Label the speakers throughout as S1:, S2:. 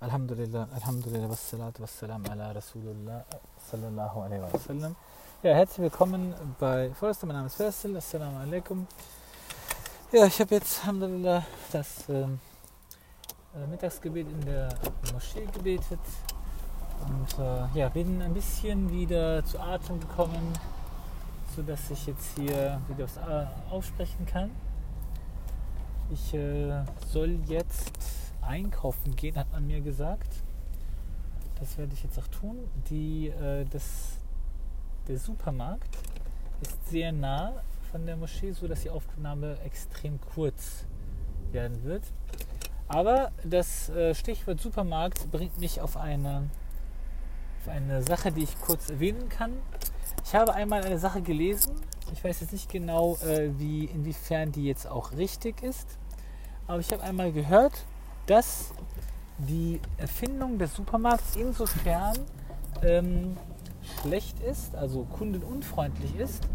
S1: Alhamdulillah, Alhamdulillah, wassalatu wassalam ala Rasulullah sallallahu alaihi wa sallam. Ja, herzlich willkommen bei Forrester. Mein Name ist Faisal. Assalamu alaikum. Ja, ich habe jetzt, Alhamdulillah, das ähm, äh, Mittagsgebet in der Moschee gebetet und äh, ja, bin ein bisschen wieder zu Atem gekommen, sodass ich jetzt hier wieder äh, aussprechen kann. Ich äh, soll jetzt einkaufen gehen, hat man mir gesagt. Das werde ich jetzt auch tun. Die, äh, das, der Supermarkt ist sehr nah von der Moschee, sodass die Aufnahme extrem kurz werden wird. Aber das äh, Stichwort Supermarkt bringt mich auf eine, auf eine Sache, die ich kurz erwähnen kann. Ich habe einmal eine Sache gelesen. Ich weiß jetzt nicht genau, äh, wie, inwiefern die jetzt auch richtig ist. Aber ich habe einmal gehört, dass die Erfindung des Supermarkts insofern ähm, schlecht ist, also kundenunfreundlich ist,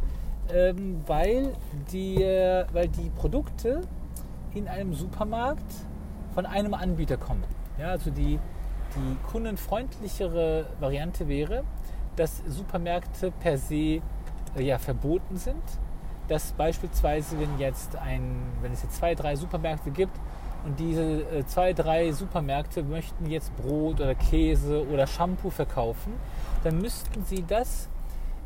S1: ähm, weil, die, weil die Produkte in einem Supermarkt von einem Anbieter kommen. Ja, also die, die kundenfreundlichere Variante wäre, dass Supermärkte per se äh, ja, verboten sind. Dass beispielsweise, wenn, jetzt ein, wenn es jetzt zwei, drei Supermärkte gibt und diese äh, zwei, drei Supermärkte möchten jetzt Brot oder Käse oder Shampoo verkaufen, dann müssten sie das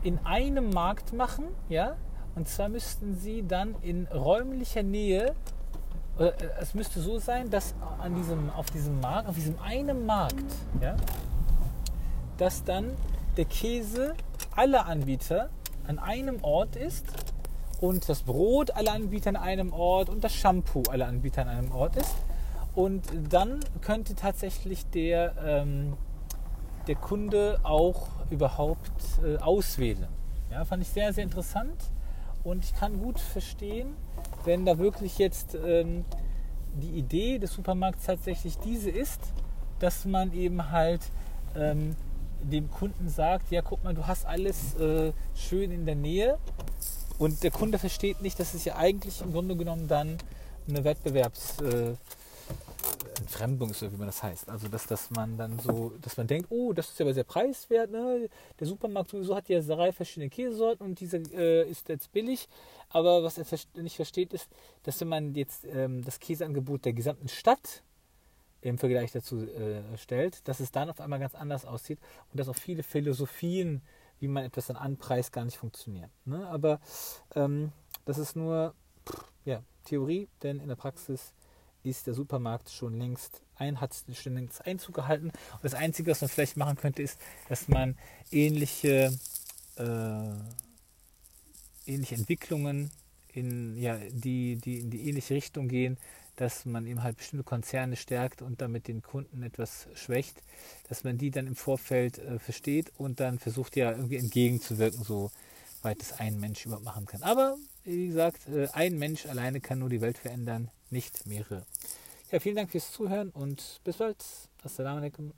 S1: in einem Markt machen, ja, und zwar müssten sie dann in räumlicher Nähe, äh, es müsste so sein, dass an diesem, auf diesem Markt, auf diesem einen Markt, ja, dass dann der Käse aller Anbieter an einem Ort ist und das Brot aller Anbieter an einem Ort und das Shampoo aller Anbieter an einem Ort ist. Und dann könnte tatsächlich der, ähm, der Kunde auch überhaupt äh, auswählen. Ja, fand ich sehr, sehr interessant und ich kann gut verstehen, wenn da wirklich jetzt ähm, die Idee des Supermarkts tatsächlich diese ist, dass man eben halt ähm, dem Kunden sagt, ja guck mal, du hast alles äh, schön in der Nähe und der Kunde versteht nicht, dass es ja eigentlich im Grunde genommen dann eine Wettbewerbsentfremdung äh, ist, wie man das heißt. Also dass, dass man dann so, dass man denkt, oh, das ist aber sehr preiswert, ne? Der Supermarkt sowieso hat ja drei verschiedene Käsesorten und dieser äh, ist jetzt billig. Aber was er nicht versteht, ist, dass wenn man jetzt ähm, das Käseangebot der gesamten Stadt im Vergleich dazu äh, stellt, dass es dann auf einmal ganz anders aussieht und dass auch viele Philosophien wie man etwas dann anpreist, gar nicht funktioniert. Ne? Aber ähm, das ist nur ja, Theorie, denn in der Praxis ist der Supermarkt schon längst ein, hat schon längst Einzug gehalten. Und das Einzige, was man vielleicht machen könnte, ist, dass man ähnliche, äh, ähnliche Entwicklungen in, ja, die, die in die ähnliche Richtung gehen, dass man eben halt bestimmte Konzerne stärkt und damit den Kunden etwas schwächt, dass man die dann im Vorfeld äh, versteht und dann versucht ja irgendwie entgegenzuwirken, so weit es ein Mensch überhaupt machen kann. Aber wie gesagt, äh, ein Mensch alleine kann nur die Welt verändern, nicht mehrere. Ja, vielen Dank fürs Zuhören und bis bald. Assalamu alaikum.